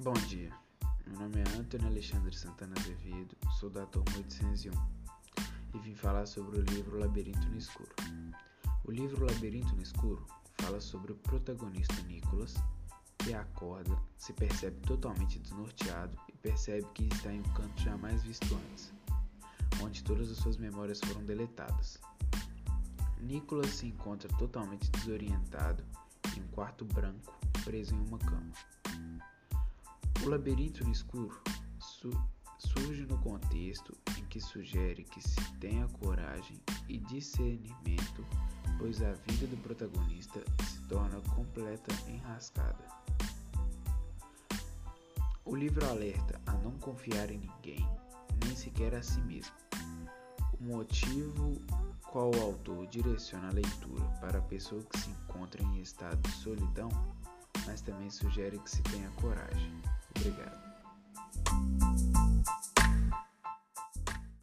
Bom dia, meu nome é Antônio Alexandre Santana Azevedo, sou da turma 801 e vim falar sobre o livro Labirinto no Escuro. O livro Labirinto no Escuro fala sobre o protagonista Nicholas, que acorda, se percebe totalmente desnorteado e percebe que está em um canto jamais visto antes, onde todas as suas memórias foram deletadas. Nicholas se encontra totalmente desorientado em um quarto branco, preso em uma cama. O labirinto no escuro su surge no contexto em que sugere que se tenha coragem e discernimento, pois a vida do protagonista se torna completa enrascada. O livro alerta a não confiar em ninguém, nem sequer a si mesmo. O motivo qual o autor direciona a leitura para a pessoa que se encontra em estado de solidão, mas também sugere que se tenha coragem.